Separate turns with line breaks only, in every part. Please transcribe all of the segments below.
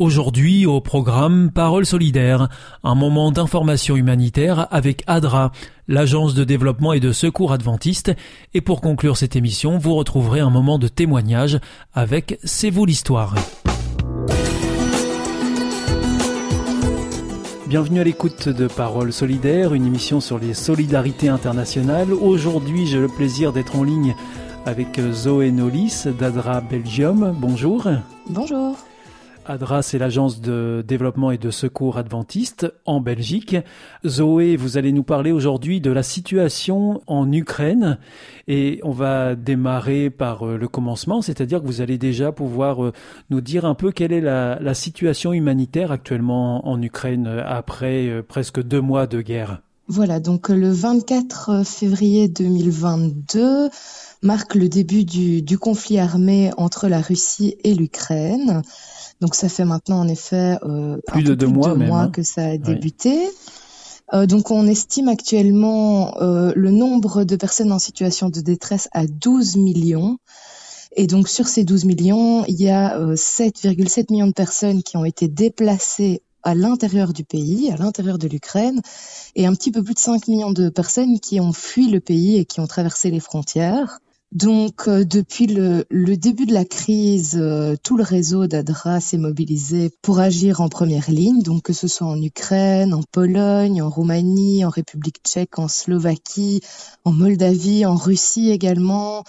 Aujourd'hui au programme Parole solidaire, un moment d'information humanitaire avec ADRA, l'agence de développement et de secours adventiste, et pour conclure cette émission, vous retrouverez un moment de témoignage avec C'est vous l'histoire. Bienvenue à l'écoute de Parole solidaire, une émission sur les solidarités internationales. Aujourd'hui, j'ai le plaisir d'être en ligne avec Zoé Nolis d'ADRA Belgium. Bonjour.
Bonjour.
ADRA, c'est l'agence de développement et de secours adventiste en Belgique. Zoé, vous allez nous parler aujourd'hui de la situation en Ukraine et on va démarrer par euh, le commencement, c'est-à-dire que vous allez déjà pouvoir euh, nous dire un peu quelle est la, situation humanitaire actuellement en Ukraine euh, après presque deux mois de guerre.
Voilà, donc le 24 février 2022 marque le début du, du conflit armé entre la Russie et l'Ukraine. Donc ça fait maintenant en effet
euh, plus de deux mois, mois
hein. que ça a débuté. Euh, donc on estime actuellement euh, le nombre de personnes en situation de détresse à 12 millions. Et donc sur ces 12 millions, il y a 7,7 euh, millions de personnes qui ont été déplacées à l'intérieur du pays, à l'intérieur de l'Ukraine, et un petit peu plus de 5 millions de personnes qui ont fui le pays et qui ont traversé les frontières. Donc, euh, depuis le, début de la crise, euh, tout le réseau d'ADRA s'est mobilisé pour agir en première ligne, donc que ce soit en Ukraine, en Pologne, en Roumanie, en République tchèque, en Slovaquie, en Moldavie, en Russie également.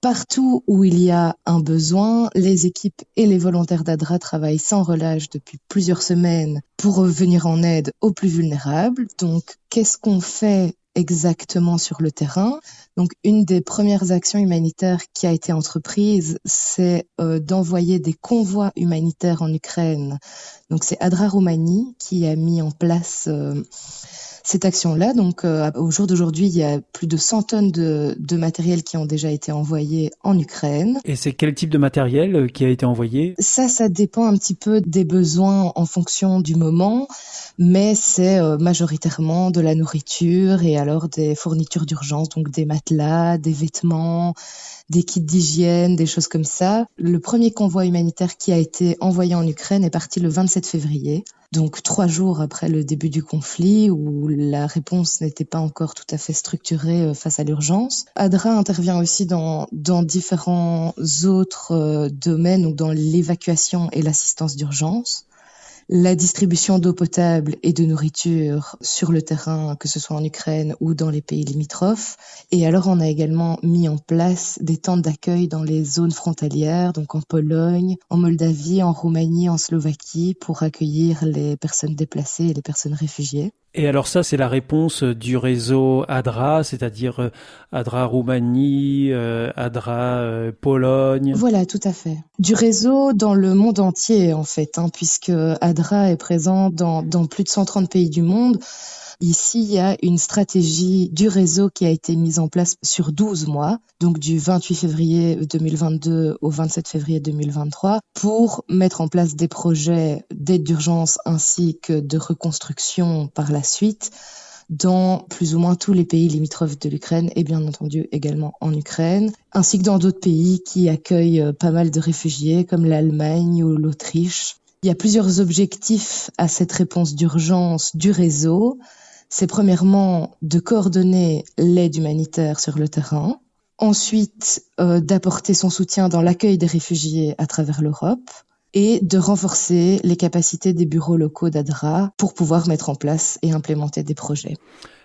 Partout où il y a un besoin, les équipes et les volontaires d'ADRA travaillent sans relâche depuis plusieurs semaines pour venir en aide aux plus vulnérables. Donc, qu'est-ce qu'on fait exactement sur le terrain. Donc, une des premières actions humanitaires qui a été entreprise, c'est euh, d'envoyer des convois humanitaires en Ukraine. Donc, c'est Adra Roumanie qui a mis en place euh, cette action-là. Donc, euh, au jour d'aujourd'hui, il y a plus de 100 tonnes de, de, matériel qui ont déjà été envoyés en Ukraine.
Et c'est quel type de matériel euh, qui a été envoyé?
Ça, ça dépend un petit peu des besoins en fonction du moment, mais c'est euh, majoritairement de la nourriture et alors des fournitures d'urgence, donc des matelas, des vêtements, des kits d'hygiène, des choses comme ça. Le premier convoi humanitaire qui a été envoyé en Ukraine est parti le 27 février donc trois jours après le début du conflit où la réponse n'était pas encore tout à fait structurée euh, face à l'urgence. ADRA intervient aussi dans, dans différents autres euh, domaines, ou dans l'évacuation et l'assistance d'urgence la distribution d'eau potable et de nourriture sur le terrain, que ce soit en Ukraine ou dans les pays limitrophes. Et alors, on a également mis en place des tentes d'accueil dans les zones frontalières, donc en Pologne, en Moldavie, en Roumanie, en Slovaquie, pour accueillir les personnes déplacées et les personnes réfugiées.
Et alors ça, c'est la réponse du réseau ADRA, c'est-à-dire euh, ADRA Roumanie, euh, ADRA euh, Pologne.
Voilà, tout à fait. Du réseau dans le monde entier, en fait, hein, puisque ADRA est présent dans, dans plus de 130 pays du monde. Ici, il y a une stratégie du réseau qui a été mise en place sur 12 mois, donc du 28 février 2022 au 27 février 2023, pour mettre en place des projets d'aide d'urgence ainsi que de reconstruction par la suite dans plus ou moins tous les pays limitrophes de l'Ukraine et bien entendu également en Ukraine, ainsi que dans d'autres pays qui accueillent euh, pas mal de réfugiés comme l'Allemagne ou l'Autriche. Il y a plusieurs objectifs à cette réponse d'urgence du réseau c'est premièrement de coordonner l'aide humanitaire sur le terrain, ensuite euh, d'apporter son soutien dans l'accueil des réfugiés à travers l'Europe et de renforcer les capacités des bureaux locaux d'ADRA pour pouvoir mettre en place et implémenter des projets.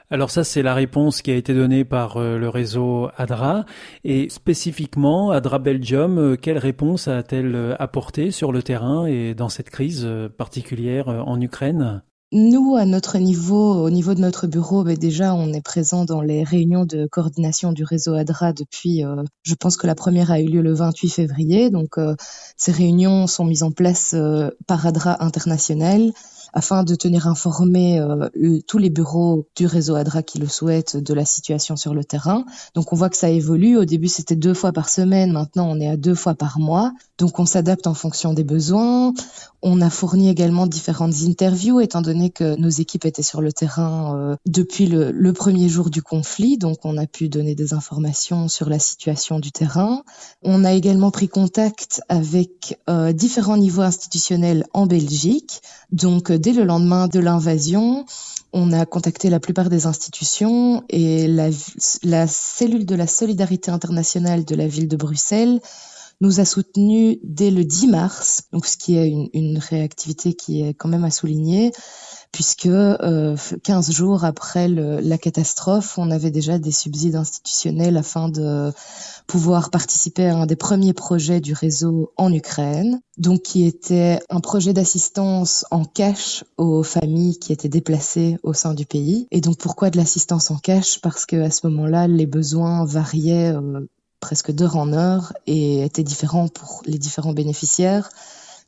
Alors ça, c'est la réponse qui a été donnée par euh, le réseau ADRA. Et spécifiquement, ADRA Belgium, euh, quelle réponse a-t-elle apporté sur le terrain et dans cette crise particulière en Ukraine?
Nous, à notre niveau, au niveau de notre bureau, ben déjà, on est présent dans les réunions de coordination du réseau ADRA depuis, euh, je pense que la première a eu lieu le 28 février. Donc, euh, ces réunions sont mises en place euh, par ADRA international afin de tenir informés euh, tous les bureaux du réseau ADRA qui le souhaitent de la situation sur le terrain. Donc on voit que ça évolue. Au début c'était deux fois par semaine, maintenant on est à deux fois par mois. Donc on s'adapte en fonction des besoins. On a fourni également différentes interviews étant donné que nos équipes étaient sur le terrain euh, depuis le, le, premier jour du conflit. Donc on a pu donner des informations sur la situation du terrain. On a également pris contact avec euh, différents niveaux institutionnels en Belgique. Donc dès le lendemain de l'invasion, on a contacté la plupart des institutions et la, cellule de la solidarité internationale de la ville de Bruxelles nous a soutenus dès le 10 mars, donc ce qui est une réactivité qui est quand même à souligner puisque euh, 15 jours après le, la catastrophe, on avait déjà des subsides institutionnels afin de pouvoir participer à un des premiers projets du réseau en Ukraine, donc qui était un projet d'assistance en cash aux familles qui étaient déplacées au sein du pays. Et donc pourquoi de l'assistance en cash? Parce que à ce moment-là, les besoins variaient euh, presque d'heure en heure et étaient différents pour les différents bénéficiaires.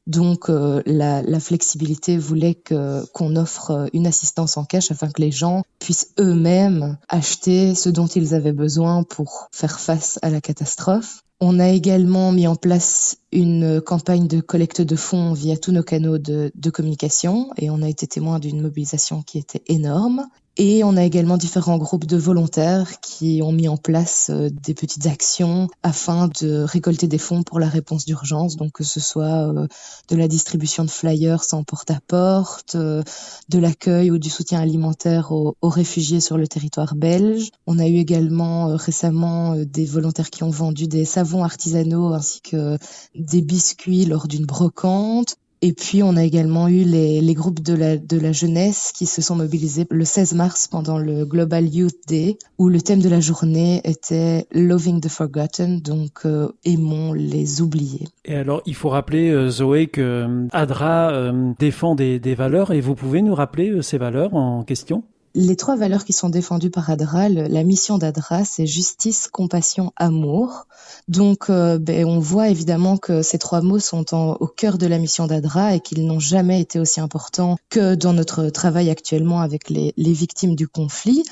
Donc euh, la, la, flexibilité voulait que qu'on offre euh, une assistance en cash afin que les gens puissent eux-mêmes acheter ce dont ils avaient besoin pour faire face à la catastrophe. On a également mis en place une campagne de collecte de fonds via tous nos canaux de, communication et on a été témoin d'une mobilisation qui était énorme. Et on a également différents groupes de volontaires qui ont mis en place euh, des petites actions afin de récolter des fonds pour la réponse d'urgence, donc que ce soit euh, de la distribution de flyers en porte-à-porte, euh, de l'accueil ou du soutien alimentaire aux, aux, réfugiés sur le territoire belge. On a eu également récemment des volontaires qui ont vendu des savons artisanaux ainsi que des biscuits lors d'une brocante. Et puis, on a également eu les, groupes de la, de la jeunesse qui se sont mobilisés le 16 mars pendant le Global Youth Day, où le thème de la journée était Loving the Forgotten, donc euh, aimons les oubliés.
Et alors, il faut rappeler, euh, Zoé, que euh, ADRA défend des, des, valeurs, et vous pouvez nous rappeler ces valeurs en question?
Les trois valeurs qui sont défendues par ADRA, la mission d'ADRA, c'est justice, compassion, amour. Donc, euh, ben, on voit évidemment que ces trois mots sont au cœur de la mission d'ADRA et qu'ils n'ont jamais été aussi importants que dans notre travail actuellement avec les victimes du conflit.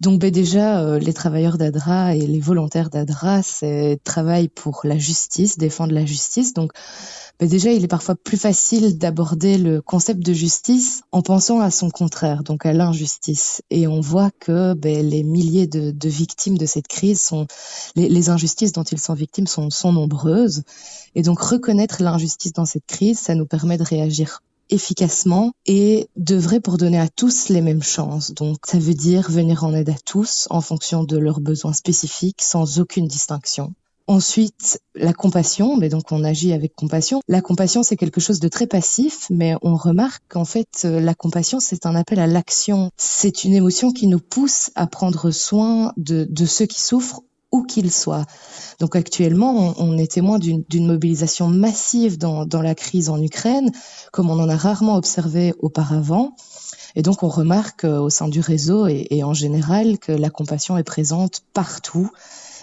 Donc ben déjà, euh, les travailleurs d'ADRA et les volontaires d'ADRA, c'est travail pour la justice, défendre la justice. Donc ben déjà, il est parfois plus facile d'aborder le concept de justice en pensant à son contraire, donc à l'injustice. Et on voit que ben, les milliers de, de, victimes de cette crise sont, les, les, injustices dont ils sont victimes sont, sont nombreuses. Et donc reconnaître l'injustice dans cette crise, ça nous permet de réagir efficacement et devrait pour donner à tous les mêmes chances. Donc ça veut dire venir en aide à tous en fonction de leurs besoins spécifiques sans aucune distinction. Ensuite, la compassion, mais donc on agit avec compassion. La compassion, c'est quelque chose de très passif, mais on remarque qu'en fait, la compassion, c'est un appel à l'action. C'est une émotion qui nous pousse à prendre soin de, de ceux qui souffrent où qu'ils soient. Donc actuellement, on, est témoin d'une mobilisation massive dans, la crise en Ukraine, comme on en a rarement observé auparavant. Et donc on remarque euh, au sein du réseau et en général que la compassion est présente partout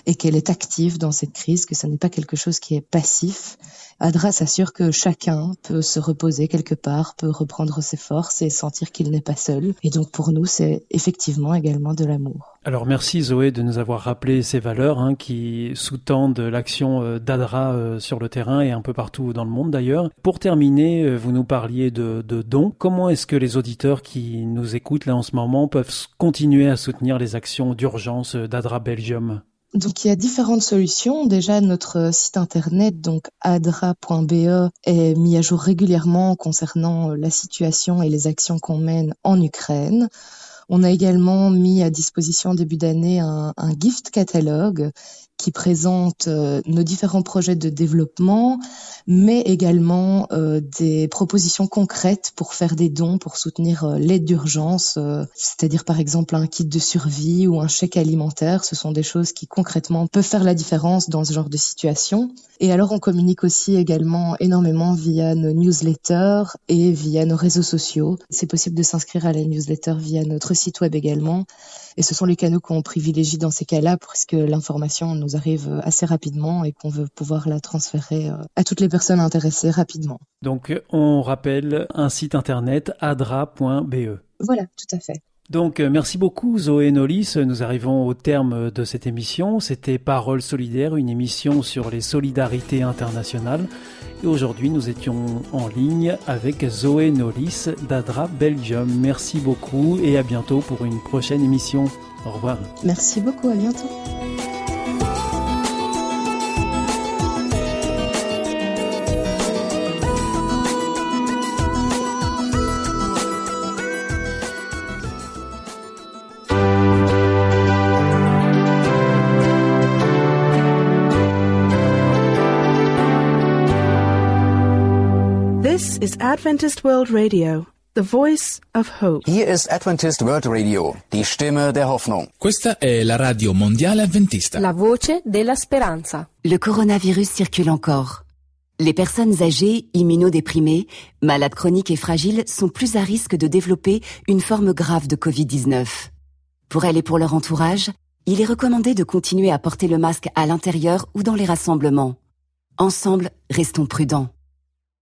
et qu'elle est active dans cette crise, que ce n'est pas quelque chose qui est passif. ADRA s'assure que chacun peut se reposer quelque part, peut reprendre ses forces et sentir qu'il n'est pas seul. Et donc pour nous, c'est effectivement également de l'amour.
Alors merci Zoé de nous avoir rappelé ces valeurs hein, qui sous-tendent l'action euh, d'ADRA euh, sur le terrain et un peu partout dans le monde d'ailleurs. Pour terminer, euh, vous nous parliez de, de dons. Comment est-ce que les auditeurs qui nous écoutent là en ce moment peuvent continuer à soutenir les actions d'urgence d'ADRA Belgium?
Donc il y a différentes solutions. Déjà notre site internet donc adra.be est mis à jour régulièrement concernant la situation et les actions qu'on mène en Ukraine. On a également mis à disposition début d'année un, un, gift catalogue qui présente euh, nos différents projets de développement, mais également euh, des propositions concrètes pour faire des dons, pour soutenir euh, l'aide d'urgence, c'est-à-dire par exemple un kit de survie ou un chèque alimentaire. Ce sont des choses qui concrètement peuvent faire la différence dans ce genre de situation. Et alors on communique aussi également énormément via nos newsletters et via nos réseaux sociaux. C'est possible de s'inscrire à la newsletter via notre site web également. Et ce sont les canaux qu'on privilégie dans ces cas-là parce que l'information nous arrive assez rapidement et qu'on veut pouvoir la transférer euh, à toutes les personnes intéressées rapidement.
Donc on rappelle un site internet adra.be.
Voilà, tout à fait.
Donc euh, merci beaucoup Zoé Nolis. Nous arrivons au terme de cette émission. C'était Parole solidaire, une émission sur les solidarités internationales. Et aujourd'hui nous étions en ligne avec Zoé Nolis d'Adra Belgium. Merci beaucoup et à bientôt pour une prochaine émission. Au revoir.
Merci beaucoup, à bientôt.
Is Adventist World Radio, the voice of hope.
Hier ist Adventist World Radio, die Stimme der Hoffnung.
Questa è la radio mondiale adventista.
La voce della speranza.
Le coronavirus circule encore. Les personnes âgées, immunodéprimées, malades chroniques et fragiles sont plus à risque de développer une forme grave de Covid-19. Pour elles et pour leur entourage, il est recommandé de continuer à porter le masque à l'intérieur ou dans les rassemblements. Ensemble, restons prudents.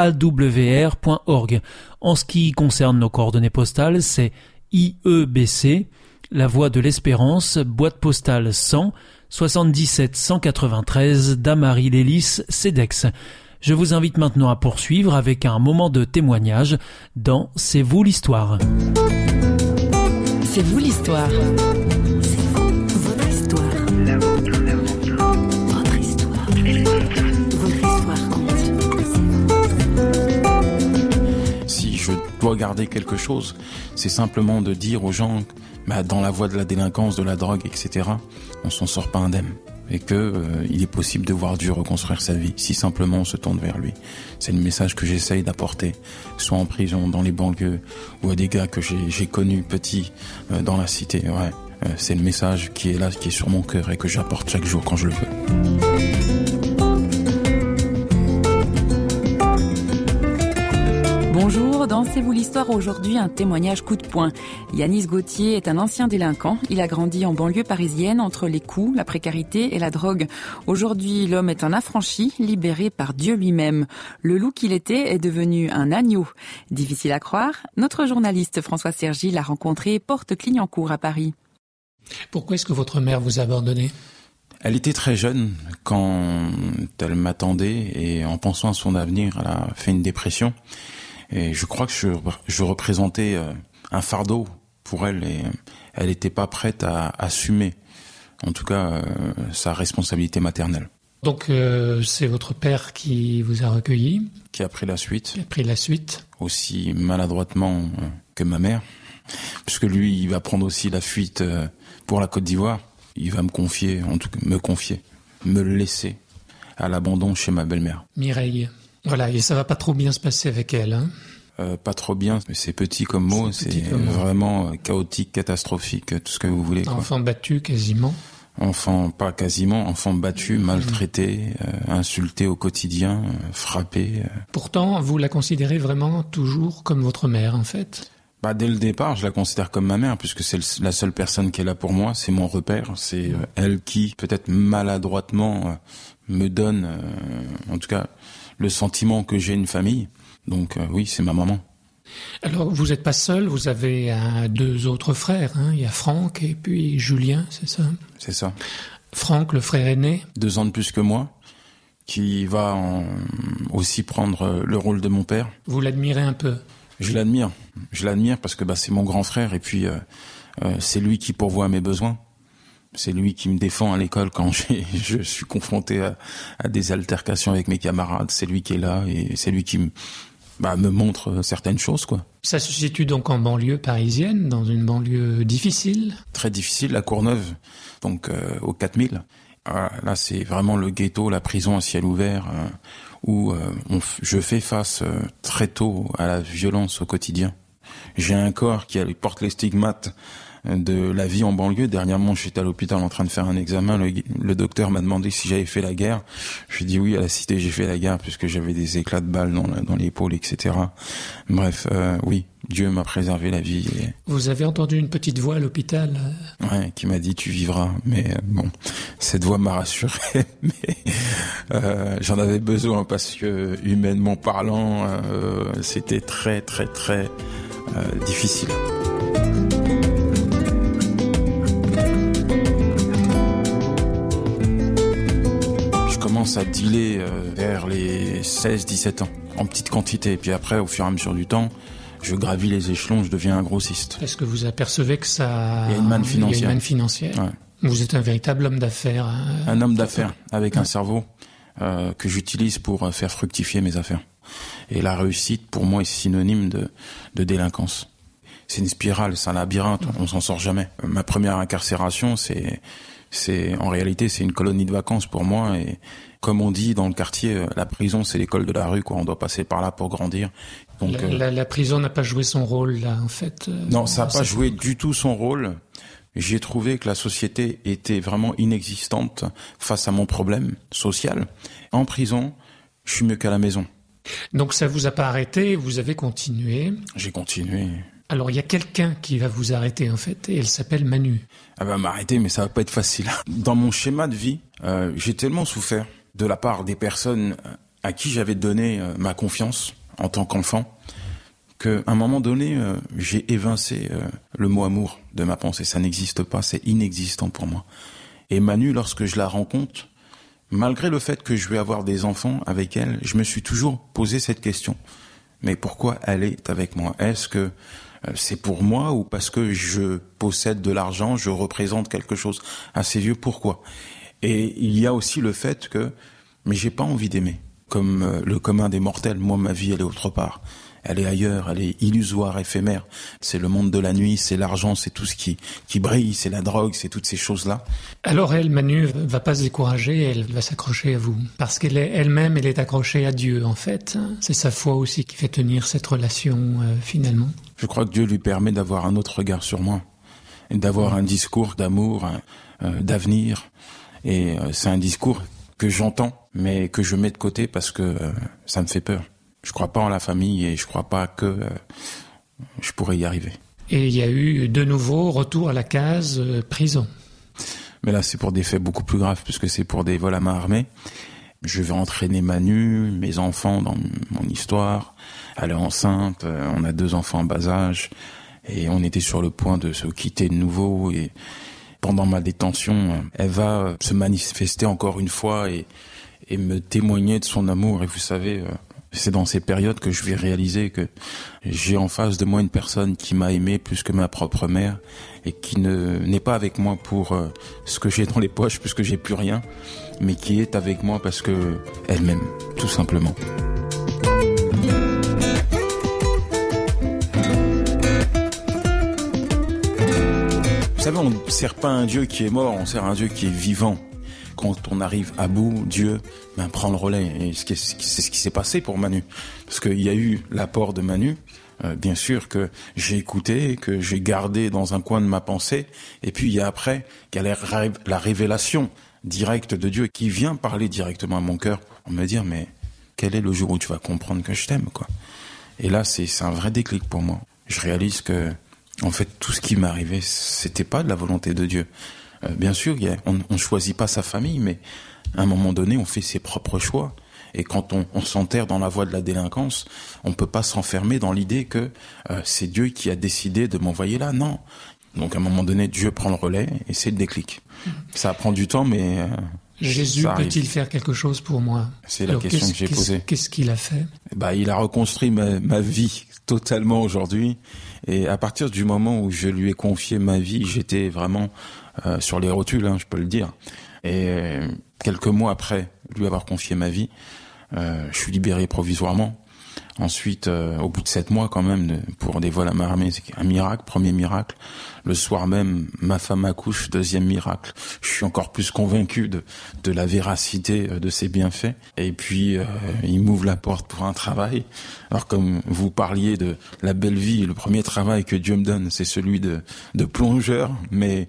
awr.org. En ce qui concerne nos coordonnées postales, c'est IEBC, La Voie de l'Espérance, boîte postale 100, 77 193 Damary Lélis, CEDEX. Je vous invite maintenant à poursuivre avec un moment de témoignage dans C'est vous l'histoire.
C'est vous l'histoire.
Dois garder quelque chose, c'est simplement de dire aux gens, bah, dans la voie de la délinquance, de la drogue, etc., on s'en sort pas indemne et que euh, il est possible de voir Dieu reconstruire sa vie si simplement on se tourne vers lui. C'est le message que j'essaye d'apporter, soit en prison, dans les banlieues, ou à des gars que j'ai connus petits euh, dans la cité. Ouais, euh, c'est le message qui est là, qui est sur mon cœur et que j'apporte chaque jour quand je le veux.
Bonjour, dans C'est vous l'histoire aujourd'hui un témoignage coup de poing? Yanis Gauthier est un ancien délinquant. Il a grandi en banlieue parisienne entre les coups, la précarité et la drogue. Aujourd'hui, l'homme est un affranchi, libéré par Dieu lui-même. Le loup qu'il était est devenu un agneau. Difficile à croire, notre journaliste François Sergi l'a rencontré porte Clignancourt à Paris.
Pourquoi est-ce que votre mère vous a abandonné?
Elle était très jeune quand elle m'attendait et en pensant à son avenir, elle a fait une dépression. Et je crois que je, je représentais euh, un fardeau pour elle et elle n'était pas prête à assumer, en tout cas, euh, sa responsabilité maternelle.
Donc euh, c'est votre père qui vous a recueilli
Qui a pris la suite.
Qui a pris la suite.
Aussi maladroitement que ma mère. Puisque lui, il va prendre aussi la fuite pour la Côte d'Ivoire. Il va me confier, en tout cas me confier, me laisser à l'abandon chez ma belle-mère.
Mireille. Voilà, et ça va pas trop bien se passer avec elle. Hein
euh, pas trop bien, mais c'est petit comme mot, c'est vraiment euh, chaotique, catastrophique, tout ce que vous voulez.
Enfant battu quasiment.
Enfant, pas quasiment, enfant battu, mmh. maltraité, euh, insulté au quotidien, frappé.
Pourtant, vous la considérez vraiment toujours comme votre mère, en fait
bah, dès le départ, je la considère comme ma mère, puisque c'est la seule personne qui est là pour moi, c'est mon repère, c'est elle qui, peut-être maladroitement, me donne, en tout cas, le sentiment que j'ai une famille. Donc euh, oui, c'est ma maman.
Alors vous n'êtes pas seul, vous avez deux autres frères. Hein. Il y a Franck et puis Julien, c'est ça?
C'est ça.
Franck, le frère aîné?
Deux ans de plus que moi. qui va aussi prendre le rôle de mon père.
Vous l'admirez un peu?
Je l'admire. Je l'admire parce que bah, c'est mon grand frère et puis euh, euh, c'est lui qui pourvoit mes besoins. C'est lui qui me défend à l'école quand je suis confronté à, à, des altercations avec mes camarades. C'est lui qui est là et c'est lui qui me, bah, me montre certaines choses, quoi.
Ça se situe donc en banlieue parisienne, dans une banlieue difficile?
Très difficile, la Courneuve, donc euh, au 4000. Ah, là, c'est vraiment le ghetto, la prison à ciel ouvert, euh, où euh, on je fais face euh, très tôt à la violence au quotidien. J'ai un corps qui porte les stigmates de la vie en banlieue. Dernièrement, j'étais à l'hôpital en train de faire un examen. Le, docteur m'a demandé si j'avais fait la guerre. Je dit oui, à la cité, j'ai fait la guerre puisque j'avais des éclats de balles dans, dans l'épaule, etc. Bref, euh, oui, Dieu m'a préservé la vie. Et...
Vous avez entendu une petite voix à l'hôpital
Ouais, qui m'a dit tu vivras. Mais euh, bon, cette voix m'a rassuré. mais euh, j'en avais besoin parce que humainement parlant, euh, c'était très très très euh, à dealer euh, vers les 16-17 ans, en petite quantité. Et puis après, au fur et à mesure du temps, je gravis les échelons, je deviens un grossiste.
Est-ce que vous apercevez que ça...
Il y a une manne financière.
Il y a une manne financière?
Ouais.
Vous êtes un véritable homme d'affaires. Hein.
Un homme d'affaires, avec ouais. un cerveau euh, que j'utilise pour euh, faire fructifier mes affaires. Et la réussite, pour moi, est synonyme de, de délinquance. C'est une spirale, c'est un labyrinthe, on s'en sort jamais. Ma première incarcération, c'est c'est en réalité c'est une colonie de vacances pour moi et comme on dit dans le quartier, la prison c'est l'école de la rue quoi. On doit passer par là pour grandir.
Donc la, la, la prison n'a pas joué son rôle là en fait. Euh,
non, ça n'a pas joué du tout son rôle. J'ai trouvé que la société était vraiment inexistante face à mon problème social. En prison, je suis mieux qu'à la maison.
Donc ça vous a pas arrêté, vous avez continué.
J'ai continué.
Alors il y a quelqu'un qui va vous arrêter en fait, et elle s'appelle Manu.
Elle va m'arrêter, mais ça va pas être facile. Dans mon schéma de vie, euh, j'ai tellement souffert de la part des personnes à qui j'avais donné euh, ma confiance en tant qu'enfant, qu'à un moment donné, euh, j'ai évincé euh, le mot amour de ma pensée. Ça n'existe pas, c'est inexistant pour moi. Et Manu, lorsque je la rencontre, malgré le fait que je vais avoir des enfants avec elle, je me suis toujours posé cette question. Mais pourquoi elle est avec moi? Est-ce que c'est pour moi ou parce que je possède de l'argent, je représente quelque chose à ses yeux Pourquoi? Et il y a aussi le fait que, mais j'ai pas envie d'aimer, comme euh, le commun des mortels. Moi, ma vie, elle est autre part. Elle est ailleurs, elle est illusoire, éphémère. C'est le monde de la nuit, c'est l'argent, c'est tout ce qui, qui brille, c'est la drogue, c'est toutes ces choses-là.
Alors elle, Manu, va pas se décourager, elle va s'accrocher à vous. Parce qu'elle est elle-même, elle est accrochée à Dieu, en fait. C'est sa foi aussi qui fait tenir cette relation, euh, finalement.
Je crois que Dieu lui permet d'avoir un autre regard sur moi. Et d'avoir un discours d'amour, euh, d'avenir. Et euh, c'est un discours que j'entends, mais que je mets de côté parce que euh, ça me fait peur. Je crois pas en la famille et je crois pas que je pourrais y arriver.
Et il y a eu de nouveau retour à la case prison.
Mais là, c'est pour des faits beaucoup plus graves, puisque c'est pour des vols à main armée. Je vais entraîner Manu, mes enfants dans mon histoire. Elle est enceinte, euh, on a deux enfants en bas âge, et on était sur le point de se quitter de nouveau. Et pendant ma détention, elle va se manifester encore une fois et, et me témoigner de son amour. Et vous savez, c'est dans ces périodes que je vais réaliser que j'ai en face de moi une personne qui m'a aimé plus que ma propre mère et qui ne n'est pas avec moi pour euh, ce que j'ai dans les poches puisque j'ai plus rien, mais qui est avec moi parce que elle m'aime, tout simplement. Vous savez, on ne sert pas un Dieu qui est mort, on sert un Dieu qui est vivant quand on arrive à bout, Dieu ben, prend le relais. Et c'est ce qui s'est passé pour Manu. Parce qu'il y a eu l'apport de Manu, euh, bien sûr, que j'ai écouté, que j'ai gardé dans un coin de ma pensée. Et puis il y a après qu'il y a la révélation directe de Dieu qui vient parler directement à mon cœur pour me dire, mais quel est le jour où tu vas comprendre que je t'aime quoi? Et là, c'est un vrai déclic pour moi. Je réalise que, en fait, tout ce qui arrivé, c'était pas de la volonté de Dieu. Euh, bien sûr, y a, on ne choisit pas sa famille, mais à un moment donné, on fait ses propres choix. Et quand on, on s'enterre dans la voie de la délinquance, on peut pas s'enfermer dans l'idée que euh, c'est Dieu qui a décidé de m'envoyer là. Non. Donc à un moment donné, Dieu prend le relais et c'est le déclic. Ça prend du temps, mais... Euh...
Jésus peut-il faire quelque chose pour moi?
C'est la question que j'ai posée.
Qu'est-ce qu'il a fait?
Bah, Il a reconstruit ma, vie totalement aujourd'hui. Et à partir du moment où je lui ai confié ma vie, j'étais vraiment euh, sur les rotules, hein, je peux le dire. Et euh, quelques mois après lui avoir confié ma vie, euh, je suis libéré provisoirement. Ensuite, euh, au bout de sept mois quand même, pour des vols à main armée, c'est un miracle, premier miracle. Le soir même, ma femme accouche, deuxième miracle. Je suis encore plus convaincu de, de la véracité euh, de ses bienfaits. Et puis, euh, il m'ouvre la porte pour un travail. Alors comme vous parliez de la belle vie, le premier travail que Dieu me donne, c'est celui de, de plongeur, mais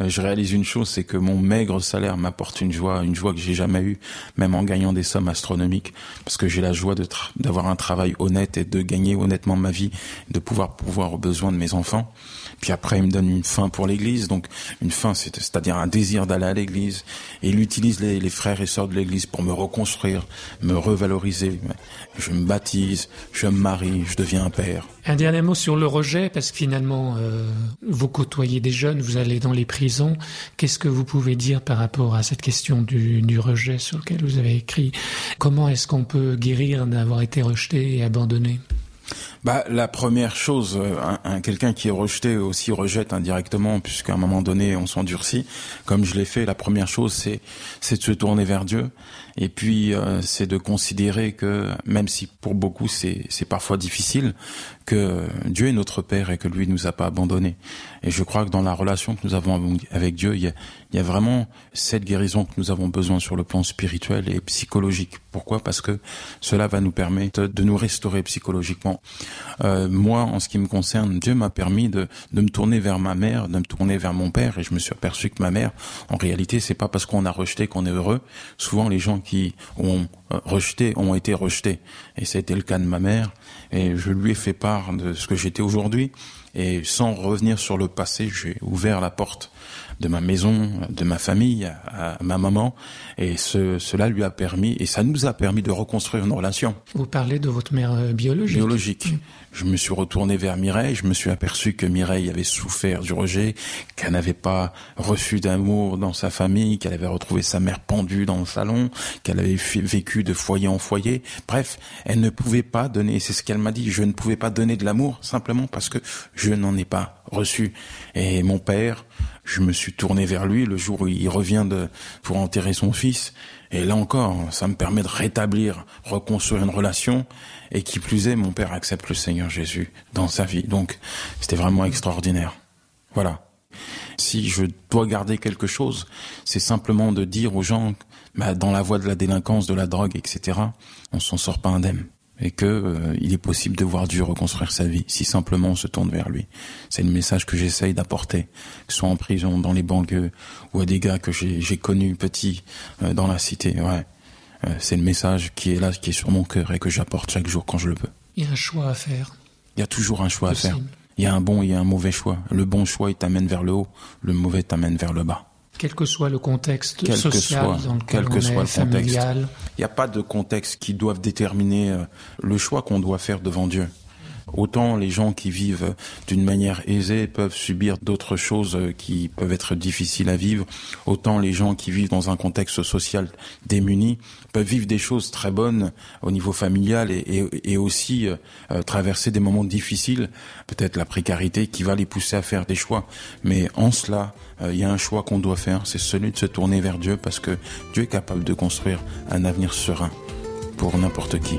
je réalise une chose, c'est que mon maigre salaire m'apporte une joie, une joie que j'ai jamais eue, même en gagnant des sommes astronomiques, parce que j'ai la joie d'avoir un travail honnête et de gagner honnêtement ma vie, de pouvoir pouvoir aux besoins de mes enfants. Puis après, il me donne une fin pour l'Église, donc une fin, c'est-à-dire un désir d'aller à l'Église. Et il utilise les, frères et sœurs de l'Église pour me reconstruire, me revaloriser. Je me baptise, je me marie, je deviens un père.
Un dernier mot sur le rejet, parce que finalement, euh, vous côtoyez des jeunes, vous allez dans les prisons. Qu'est-ce que vous pouvez dire par rapport à cette question du, du rejet sur lequel vous avez écrit? Comment est-ce qu'on peut guérir d'avoir été rejeté et abandonné?
Bah, la première chose, euh, un, quelqu'un qui est rejeté aussi rejette indirectement, puisqu'à un moment donné, on s'endurcit. Comme je l'ai fait, la première chose, c'est, de se tourner vers Dieu. Et puis, euh, c'est de considérer que, même si pour beaucoup c'est, c'est parfois difficile, que Dieu est notre Père et que lui nous a pas abandonnés. Et je crois que dans la relation que nous avons avec Dieu, il y a, il y a vraiment cette guérison que nous avons besoin sur le plan spirituel et psychologique. Pourquoi? Parce que cela va nous permettre de nous restaurer psychologiquement. Euh, moi, en ce qui me concerne, Dieu m'a permis de, de me tourner vers ma mère, de me tourner vers mon père, et je me suis aperçu que ma mère, en réalité, c'est pas parce qu'on a rejeté qu'on est heureux. Souvent, les gens qui ont euh, rejeté ont été rejetés, et c'était le cas de ma mère. Et je lui ai fait part de ce que j'étais aujourd'hui. Et sans revenir sur le passé, j'ai ouvert la porte de ma maison, de ma famille, à, ma maman. Et ce, cela lui a permis, et ça nous a permis de reconstruire une relation.
Vous parlez de votre mère euh, biologique
Biologique. Je me suis retourné vers Mireille, je me suis aperçu que Mireille avait souffert du rejet, qu'elle n'avait pas reçu d'amour dans sa famille, qu'elle avait retrouvé sa mère pendue dans le salon, qu'elle avait vécu de foyer en foyer. Bref, elle ne pouvait pas donner, c'est ce qu'elle m'a dit, je ne pouvais pas donner de l'amour simplement parce que je n'en ai pas reçu. Et mon père, je me suis tourné vers lui le jour où il revient de, pour enterrer son fils. Et là encore, ça me permet de rétablir, reconstruire une relation. Et qui plus est, mon père accepte le Seigneur Jésus dans sa vie. Donc, c'était vraiment extraordinaire. Voilà. Si je dois garder quelque chose, c'est simplement de dire aux gens, bah, dans la voie de la délinquance, de la drogue, etc., on s'en sort pas indemne et que euh, il est possible de voir Dieu reconstruire sa vie si simplement on se tourne vers lui. C'est le message que j'essaye d'apporter, que ce soit en prison, dans les banlieues ou à des gars que j'ai connus petits euh, dans la cité. Ouais, euh, c'est le message qui est là, qui est sur mon cœur et que j'apporte chaque jour quand je le peux.
Il y a un choix à faire.
Il y a toujours un choix à faire. Il y a un bon et un mauvais choix. Le bon choix il t'amène vers le haut, le mauvais t'amène vers le bas.
Quel que soit le contexte quel social
que soit,
dans
quel que soit
le
contexte, il n'y a pas de contexte qui doivent déterminer euh, le choix qu'on doit faire devant Dieu. Autant les gens qui vivent d'une manière aisée peuvent subir d'autres choses qui peuvent être difficiles à vivre, autant les gens qui vivent dans un contexte social démuni peuvent vivre des choses très bonnes au niveau familial et, aussi euh, traverser des moments difficiles, peut-être la précarité qui va les pousser à faire des choix. Mais en cela, euh, il y a un choix qu'on doit faire, c'est celui de se tourner vers Dieu parce que Dieu est capable de construire un avenir serein pour n'importe qui.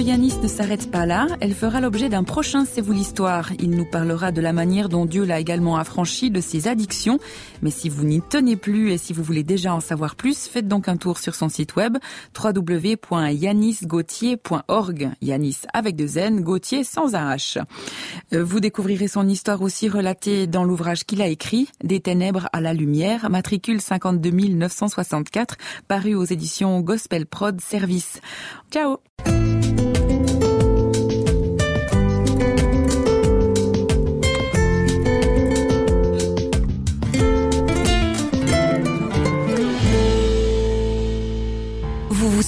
De Yanis ne s'arrête pas là, elle fera l'objet d'un prochain C'est vous l'histoire. Il nous parlera de la manière dont Dieu l'a également affranchi de ses addictions. Mais si vous n'y tenez plus et si vous voulez déjà en savoir plus, faites donc un tour sur son site web www.yanisgauthier.org. Yanis avec deux N, Gauthier sans un H. Euh, vous découvrirez son histoire aussi relatée dans l'ouvrage qu'il a écrit, Des ténèbres à la lumière, matricule 52 964, paru aux éditions Gospel Prod Service. Ciao